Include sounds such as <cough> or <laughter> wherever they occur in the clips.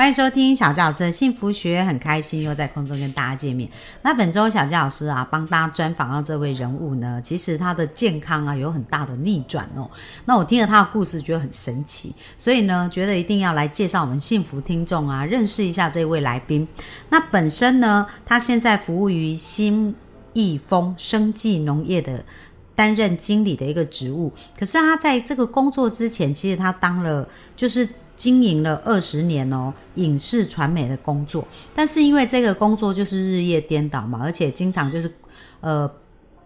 欢迎收听小纪老师的幸福学，很开心又在空中跟大家见面。那本周小纪老师啊，帮大家专访到这位人物呢，其实他的健康啊有很大的逆转哦。那我听了他的故事，觉得很神奇，所以呢，觉得一定要来介绍我们幸福听众啊，认识一下这位来宾。那本身呢，他现在服务于新益丰生技农业的。担任经理的一个职务，可是他在这个工作之前，其实他当了就是经营了二十年哦，影视传媒的工作。但是因为这个工作就是日夜颠倒嘛，而且经常就是呃。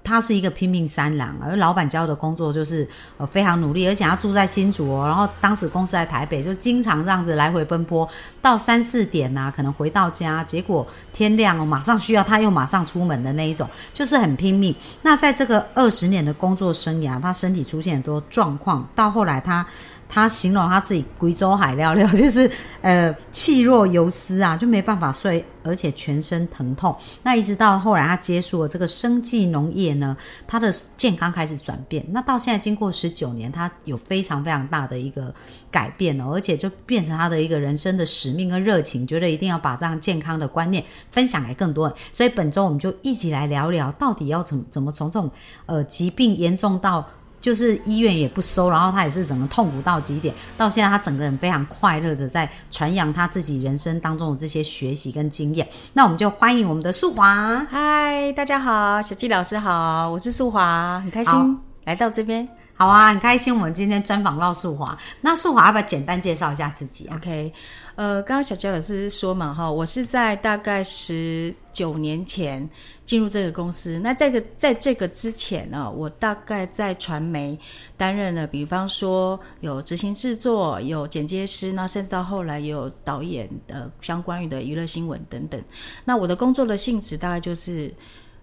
他是一个拼命三郎，而老板教的工作就是呃非常努力，而且他住在新竹哦，然后当时公司在台北，就经常这样子来回奔波，到三四点呐，可能回到家，结果天亮哦，马上需要他又马上出门的那一种，就是很拼命。那在这个二十年的工作生涯，他身体出现很多状况，到后来他。他形容他自己贵州海料料，<laughs> 就是呃气若游丝啊，就没办法睡，而且全身疼痛。那一直到后来他接触了这个生计农业呢，他的健康开始转变。那到现在经过十九年，他有非常非常大的一个改变哦，而且就变成他的一个人生的使命跟热情，觉得一定要把这样健康的观念分享给更多人。所以本周我们就一起来聊聊，到底要怎么怎么从这种呃疾病严重到。就是医院也不收，然后他也是整个痛苦到极点，到现在他整个人非常快乐的在传扬他自己人生当中的这些学习跟经验。那我们就欢迎我们的素华，嗨，大家好，小纪老师好，我是素华，很开心来到这边。好啊，很开心我们今天专访到素华。那素华要不要简单介绍一下自己？OK。呃，刚刚小焦老师说嘛，哈，我是在大概十九年前进入这个公司。那这个在这个之前呢，我大概在传媒担任了，比方说有执行制作、有剪接师，那甚至到后来也有导演的相关于的娱乐新闻等等。那我的工作的性质大概就是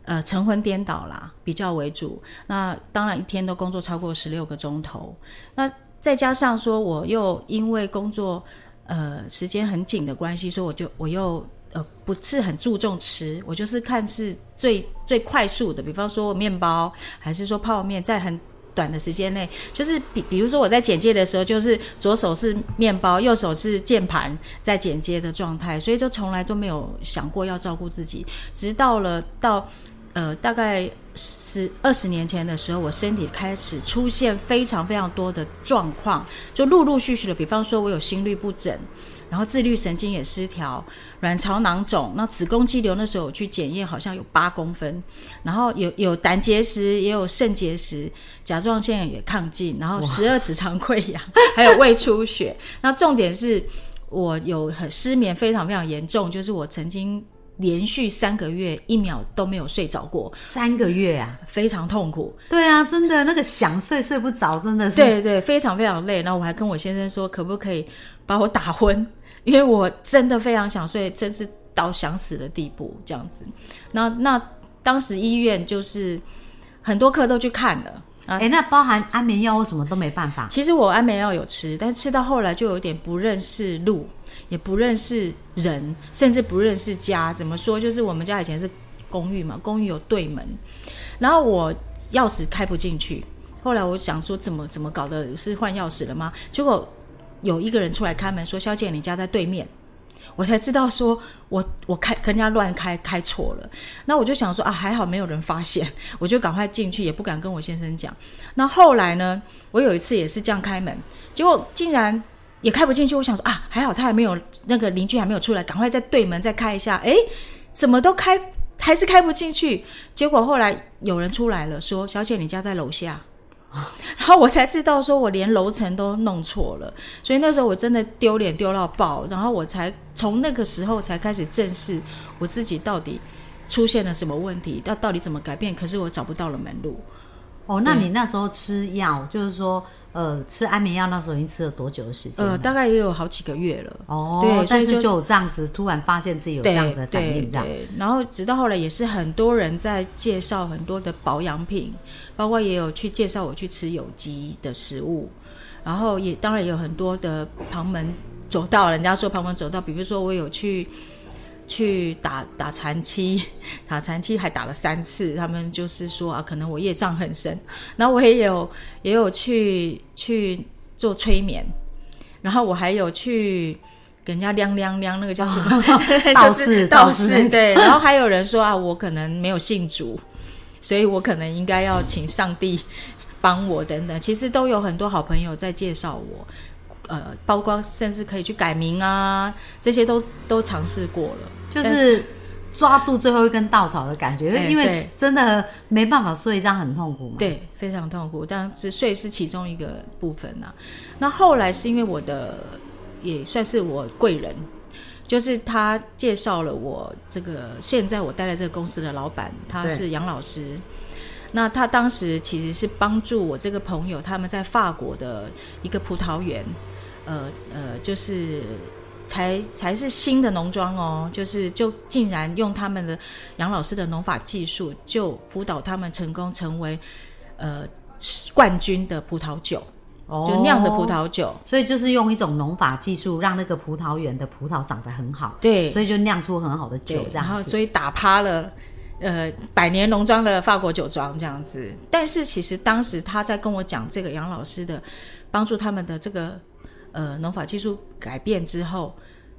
呃晨昏颠倒啦，比较为主。那当然一天都工作超过十六个钟头。那再加上说，我又因为工作。呃，时间很紧的关系，所以我就我又呃不是很注重吃，我就是看是最最快速的，比方说面包，还是说泡面，在很短的时间内，就是比比如说我在剪接的时候，就是左手是面包，右手是键盘在剪接的状态，所以就从来都没有想过要照顾自己，直到了到。呃，大概十二十年前的时候，我身体开始出现非常非常多的状况，就陆陆续续的，比方说我有心律不整，然后自律神经也失调，卵巢囊肿，那子宫肌瘤那时候我去检验好像有八公分，然后有有胆结石，也有肾结石，甲状腺也亢进，然后十二指肠溃疡，还有胃出血。那重点是我有很失眠，非常非常严重，就是我曾经。连续三个月一秒都没有睡着过，三个月啊，非常痛苦。对啊，真的那个想睡睡不着，真的是。对对，非常非常累。然后我还跟我先生说，可不可以把我打昏？因为我真的非常想睡，真是到想死的地步这样子。那那当时医院就是很多科都去看了啊，哎，那包含安眠药或什么都没办法。其实我安眠药有吃，但吃到后来就有点不认识路。也不认识人，甚至不认识家。怎么说？就是我们家以前是公寓嘛，公寓有对门，然后我钥匙开不进去。后来我想说，怎么怎么搞的？是换钥匙了吗？结果有一个人出来开门，说：“小姐，你家在对面。”我才知道，说我我开跟人家乱开，开错了。那我就想说啊，还好没有人发现，<laughs> 我就赶快进去，也不敢跟我先生讲。那后来呢，我有一次也是这样开门，结果竟然。也开不进去，我想说啊，还好他还没有那个邻居还没有出来，赶快在对门再开一下。哎，怎么都开还是开不进去？结果后来有人出来了，说：“小姐，你家在楼下。” <laughs> 然后我才知道，说我连楼层都弄错了。所以那时候我真的丢脸丢到爆。然后我才从那个时候才开始正视我自己到底出现了什么问题，到到底怎么改变。可是我找不到了门路。哦，那你那时候吃药，就是说。呃，吃安眠药那时候已经吃了多久的时间？呃，大概也有好几个月了。哦，对，但是就有这样子，突然发现自己有这样的反应，这样。然后直到后来，也是很多人在介绍很多的保养品，包括也有去介绍我去吃有机的食物。然后也当然也有很多的旁门走道，人家说旁门走道，比如说我有去去打打残期，打残期 <laughs> 还打了三次，他们就是说啊，可能我业障很深。然后我也有也有去去做催眠，然后我还有去给人家亮亮亮，那个叫什么？<laughs> 道士道士对。然后还有人说啊，我可能没有信主，所以我可能应该要请上帝帮我等等。其实都有很多好朋友在介绍我。呃，包括甚至可以去改名啊，这些都都尝试过了，就是抓住最后一根稻草的感觉，因为真的没办法睡，这样很痛苦嘛。对，非常痛苦。但是睡是其中一个部分呐。那后来是因为我的也算是我贵人，就是他介绍了我这个现在我待在这个公司的老板，他是杨老师。那他当时其实是帮助我这个朋友，他们在法国的一个葡萄园。呃呃，就是才才是新的农庄哦，就是就竟然用他们的杨老师的农法技术，就辅导他们成功成为呃冠军的葡萄酒，就酿的葡萄酒。所以就是用一种农法技术，让那个葡萄园的葡萄长得很好，对，所以就酿出很好的酒。然后所以打趴了呃百年农庄的法国酒庄这样子。但是其实当时他在跟我讲这个杨老师的帮助他们的这个。呃，农法技术改变之后，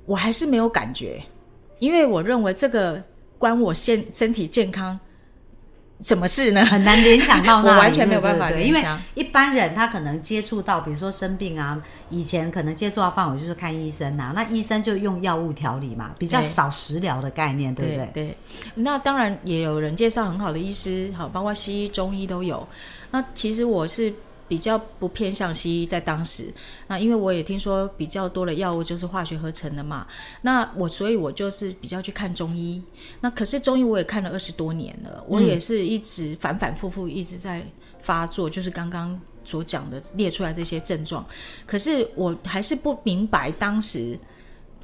我还是没有感觉，因为我认为这个关我现身体健康什么事呢？很难联想到，<laughs> 我完全没有办法联想。因为一般人他可能接触到，比如说生病啊，以前可能接触到范围就是看医生啊，那医生就用药物调理嘛，比较少食疗的概念，对不对？对。那当然也有人介绍很好的医师，好，包括西医、中医都有。那其实我是。比较不偏向西医，在当时，那因为我也听说比较多的药物就是化学合成的嘛，那我所以我就是比较去看中医，那可是中医我也看了二十多年了，我也是一直反反复复一直在发作，就是刚刚所讲的列出来这些症状，可是我还是不明白当时。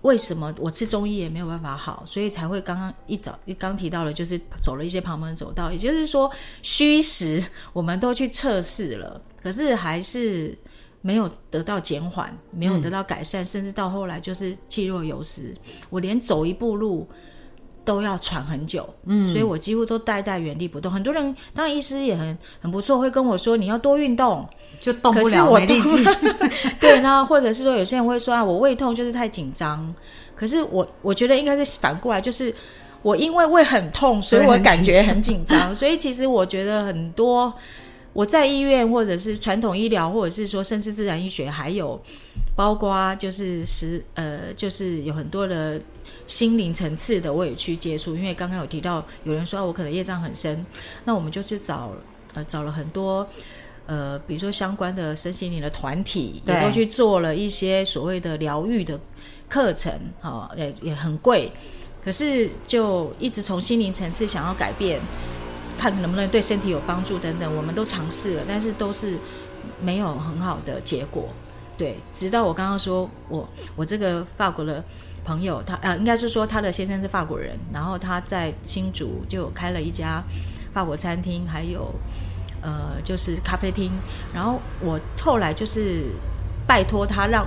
为什么我吃中医也没有办法好，所以才会刚刚一早刚提到了，就是走了一些旁门走道，也就是说虚实我们都去测试了，可是还是没有得到减缓，没有得到改善，甚至到后来就是气若游丝，我连走一步路。都要喘很久，嗯，所以我几乎都待在原地不动。很多人当然医师也很很不错，会跟我说你要多运动，就动不了，没力气。<laughs> 对，那或者是说有些人会说啊，我胃痛就是太紧张。可是我我觉得应该是反过来，就是我因为胃很痛，所以我感觉很紧张。所以其实我觉得很多我在医院或者是传统医疗，或者是说甚至自然医学，还有包括就是实呃，就是有很多的。心灵层次的我也去接触，因为刚刚有提到有人说我可能业障很深，那我们就去找呃找了很多呃比如说相关的身心灵的团体，也都去做了一些所谓的疗愈的课程，哈也也很贵，可是就一直从心灵层次想要改变，看能不能对身体有帮助等等，我们都尝试了，但是都是没有很好的结果。对，直到我刚刚说我我这个法国的。朋友，他呃，应该是说他的先生是法国人，然后他在新竹就开了一家法国餐厅，还有呃，就是咖啡厅。然后我后来就是拜托他让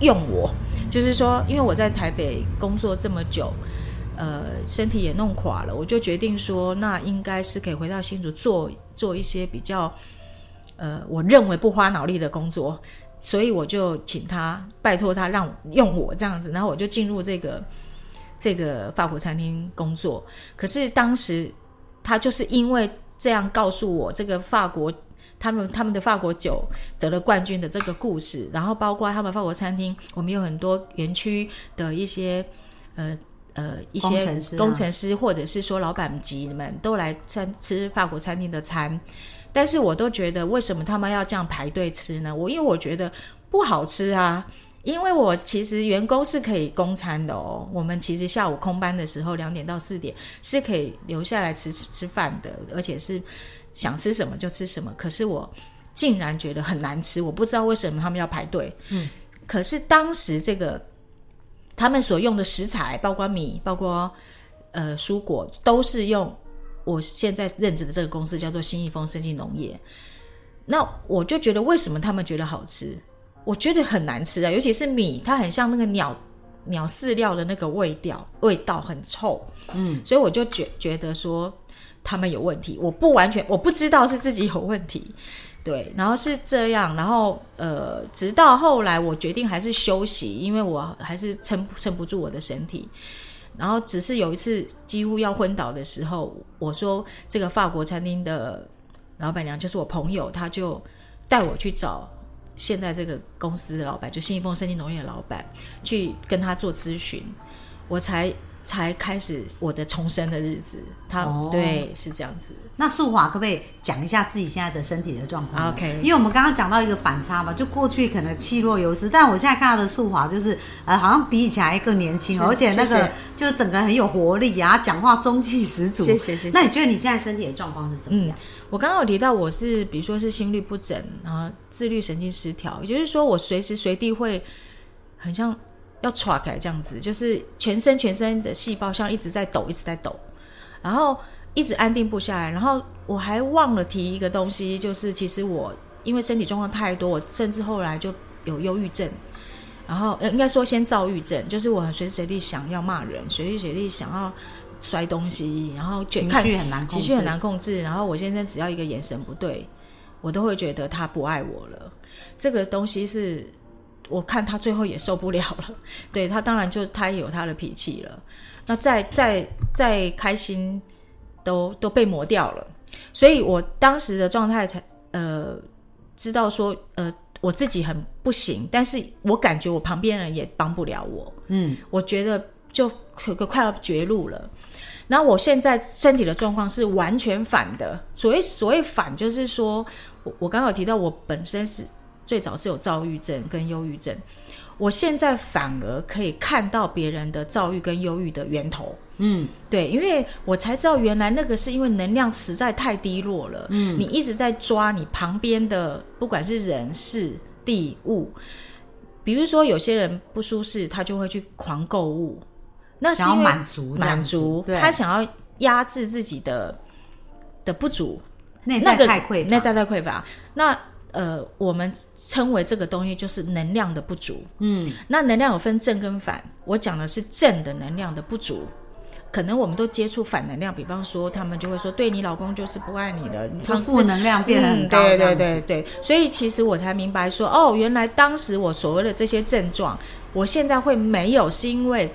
用我，就是说，因为我在台北工作这么久，呃，身体也弄垮了，我就决定说，那应该是可以回到新竹做做一些比较呃，我认为不花脑力的工作。所以我就请他拜托他让用我这样子，然后我就进入这个这个法国餐厅工作。可是当时他就是因为这样告诉我这个法国他们他们的法国酒得了冠军的这个故事，然后包括他们法国餐厅，我们有很多园区的一些呃呃一些工程师或者是说老板级们都来餐吃法国餐厅的餐。但是我都觉得，为什么他们要这样排队吃呢？我因为我觉得不好吃啊。因为我其实员工是可以供餐的哦。我们其实下午空班的时候，两点到四点是可以留下来吃吃饭的，而且是想吃什么就吃什么。可是我竟然觉得很难吃，我不知道为什么他们要排队。嗯，可是当时这个他们所用的食材，包括米，包括呃蔬果，都是用。我现在任职的这个公司叫做新义丰生技农业，那我就觉得为什么他们觉得好吃？我觉得很难吃啊，尤其是米，它很像那个鸟鸟饲料的那个味道，味道很臭。嗯，所以我就觉觉得说他们有问题，我不完全我不知道是自己有问题，对，然后是这样，然后呃，直到后来我决定还是休息，因为我还是撑撑不住我的身体。然后只是有一次几乎要昏倒的时候，我说这个法国餐厅的老板娘就是我朋友，他就带我去找现在这个公司的老板，就新一丰生技农业的老板，去跟他做咨询，我才才开始我的重生的日子。他、哦对是这样子，那素华可不可以讲一下自己现在的身体的状况 OK 因为我们刚刚讲到一个反差嘛，就过去可能气若游丝，但我现在看到的素华就是呃，好像比以前还更年轻，而且那个就是整个人很有活力啊，讲话中气十足。谢谢谢谢那你觉得你现在身体的状况是怎么样？我刚刚有提到我是，比如说是心律不整，然后自律神经失调，也就是说我随时随地会很像要岔开这样子，就是全身全身的细胞像一直在抖，一直在抖，然后一直安定不下来。然后我还忘了提一个东西，就是其实我因为身体状况太多，我甚至后来就有忧郁症。然后，呃，应该说先躁郁症，就是我很随时随地想要骂人，随时随地想要摔东西，然后就情绪很难控制，情绪很难控制。然后我先生只要一个眼神不对，我都会觉得他不爱我了。这个东西是我看他最后也受不了了，<laughs> 对他当然就他也有他的脾气了。那再再再开心都都被磨掉了，所以我当时的状态才呃知道说呃我自己很不行，但是我感觉我旁边人也帮不了我，嗯，我觉得就可可快要绝路了。那我现在身体的状况是完全反的，所谓所谓反，就是说我我刚好提到，我本身是最早是有躁郁症跟忧郁症，我现在反而可以看到别人的躁郁跟忧郁的源头。嗯，对，因为我才知道原来那个是因为能量实在太低落了。嗯，你一直在抓你旁边的，不管是人事地物，比如说有些人不舒适，他就会去狂购物，那是要因为满足满足，他想要压制自己的的不足，内在那个太匮乏，内在太匮乏。那呃，我们称为这个东西就是能量的不足。嗯，那能量有分正跟反，我讲的是正的能量的不足。可能我们都接触反能量，比方说他们就会说，对你老公就是不爱你了，你就负能量变得很高，嗯、对对对对，所以其实我才明白说，哦，原来当时我所谓的这些症状，我现在会没有，是因为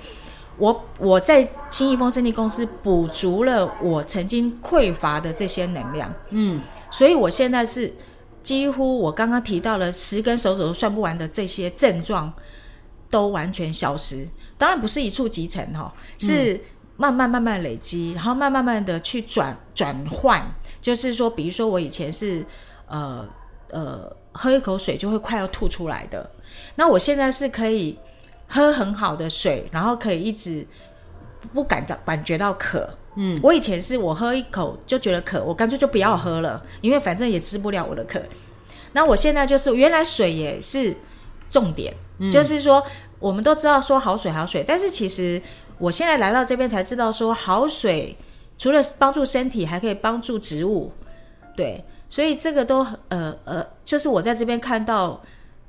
我我在新益丰生力公司补足了我曾经匮乏的这些能量，嗯，所以我现在是几乎我刚刚提到了十根手指头算不完的这些症状都完全消失。当然不是一触即成哈、是慢慢慢慢累积，然后慢慢慢的去转转换。就是说，比如说我以前是呃呃喝一口水就会快要吐出来的，那我现在是可以喝很好的水，然后可以一直不感到感觉到渴。嗯，我以前是我喝一口就觉得渴，我干脆就不要喝了，因为反正也治不了我的渴。那我现在就是原来水也是重点，就是说我们都知道说好水好水，但是其实我现在来到这边才知道说好水除了帮助身体，还可以帮助植物。对，所以这个都呃呃，就是我在这边看到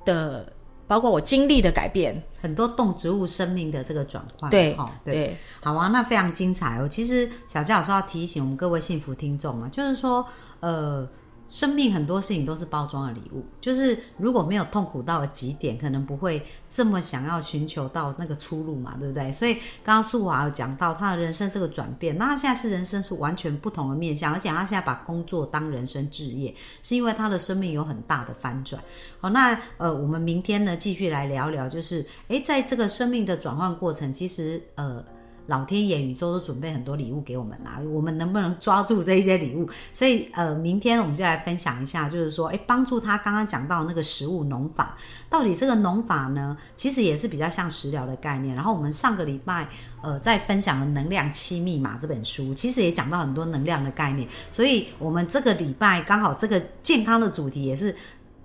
的，包括我经历的改变。很多动植物生命的这个转换，对哦，对。对，好啊，那非常精彩哦。其实小佳老师要提醒我们各位幸福听众啊，就是说，呃，生命很多事情都是包装的礼物，就是如果没有痛苦到了极点，可能不会这么想要寻求到那个出路嘛，对不对？所以刚刚素华有讲到他的人生这个转变，那他现在是人生是完全不同的面向，而且他现在把工作当人生置业，是因为他的生命有很大的翻转。好，那呃，我们明天呢继续来聊聊，就是诶，在这个生命的转换过程，其实呃。老天爷、宇宙都准备很多礼物给我们啦，我们能不能抓住这一些礼物？所以呃，明天我们就来分享一下，就是说，诶，帮助他刚刚讲到那个食物农法，到底这个农法呢，其实也是比较像食疗的概念。然后我们上个礼拜呃在分享了《能量七密码》这本书，其实也讲到很多能量的概念。所以我们这个礼拜刚好这个健康的主题也是。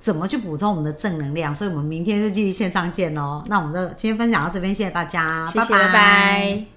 怎么去补充我们的正能量？所以我们明天就继续线上见喽。那我们的今天分享到这边，谢谢大家，拜拜